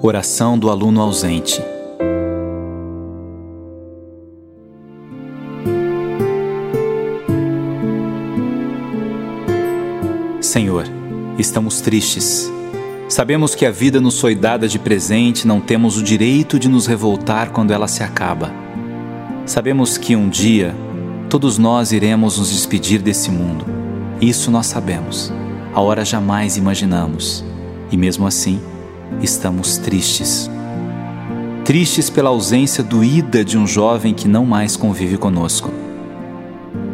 Oração do aluno ausente. Senhor, estamos tristes. Sabemos que a vida nos foi dada de presente, não temos o direito de nos revoltar quando ela se acaba. Sabemos que um dia todos nós iremos nos despedir desse mundo. Isso nós sabemos. A hora jamais imaginamos. E mesmo assim, estamos tristes. Tristes pela ausência doída de um jovem que não mais convive conosco.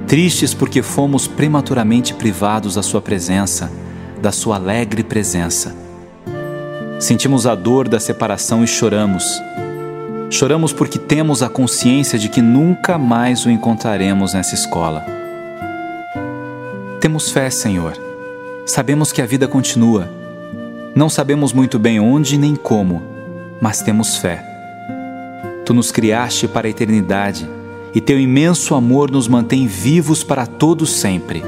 Tristes porque fomos prematuramente privados da Sua presença, da Sua alegre presença. Sentimos a dor da separação e choramos. Choramos porque temos a consciência de que nunca mais o encontraremos nessa escola. Temos fé, Senhor. Sabemos que a vida continua não sabemos muito bem onde nem como, mas temos fé. Tu nos criaste para a eternidade e teu imenso amor nos mantém vivos para todos sempre.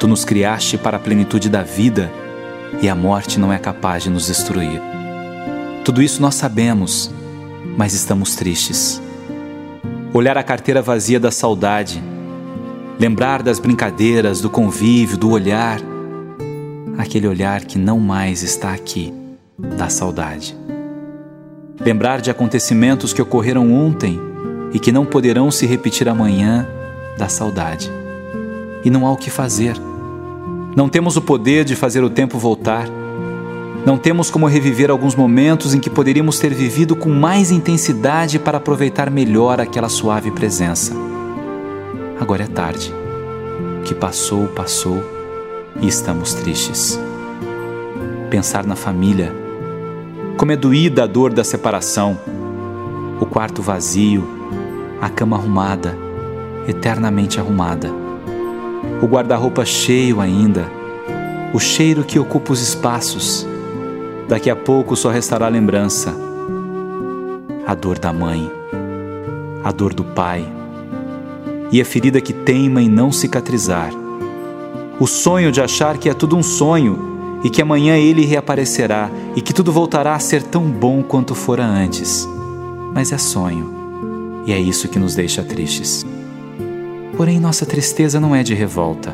Tu nos criaste para a plenitude da vida e a morte não é capaz de nos destruir. Tudo isso nós sabemos, mas estamos tristes. Olhar a carteira vazia da saudade, lembrar das brincadeiras, do convívio, do olhar aquele olhar que não mais está aqui, da saudade. Lembrar de acontecimentos que ocorreram ontem e que não poderão se repetir amanhã, da saudade. E não há o que fazer. Não temos o poder de fazer o tempo voltar. Não temos como reviver alguns momentos em que poderíamos ter vivido com mais intensidade para aproveitar melhor aquela suave presença. Agora é tarde. O que passou, passou e estamos tristes. Pensar na família, como é doída a dor da separação, o quarto vazio, a cama arrumada, eternamente arrumada, o guarda-roupa cheio ainda, o cheiro que ocupa os espaços. Daqui a pouco só restará a lembrança, a dor da mãe, a dor do pai e a ferida que teima em não cicatrizar o sonho de achar que é tudo um sonho e que amanhã ele reaparecerá e que tudo voltará a ser tão bom quanto fora antes. Mas é sonho, e é isso que nos deixa tristes. Porém, nossa tristeza não é de revolta.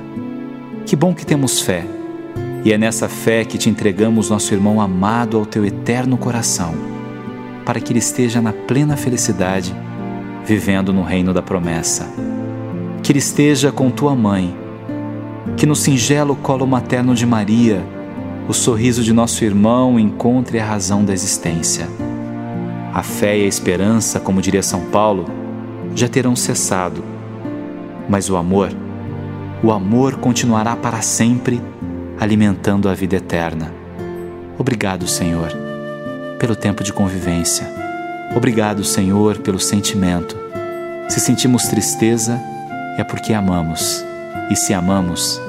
Que bom que temos fé, e é nessa fé que te entregamos nosso irmão amado ao teu eterno coração, para que ele esteja na plena felicidade, vivendo no reino da promessa. Que ele esteja com tua mãe que no singelo colo materno de Maria, o sorriso de nosso irmão encontre a razão da existência. A fé e a esperança, como diria São Paulo, já terão cessado, mas o amor, o amor continuará para sempre, alimentando a vida eterna. Obrigado, Senhor, pelo tempo de convivência. Obrigado, Senhor, pelo sentimento. Se sentimos tristeza, é porque amamos. E se amamos,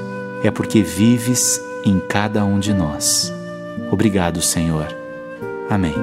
é porque vives em cada um de nós. Obrigado, Senhor. Amém.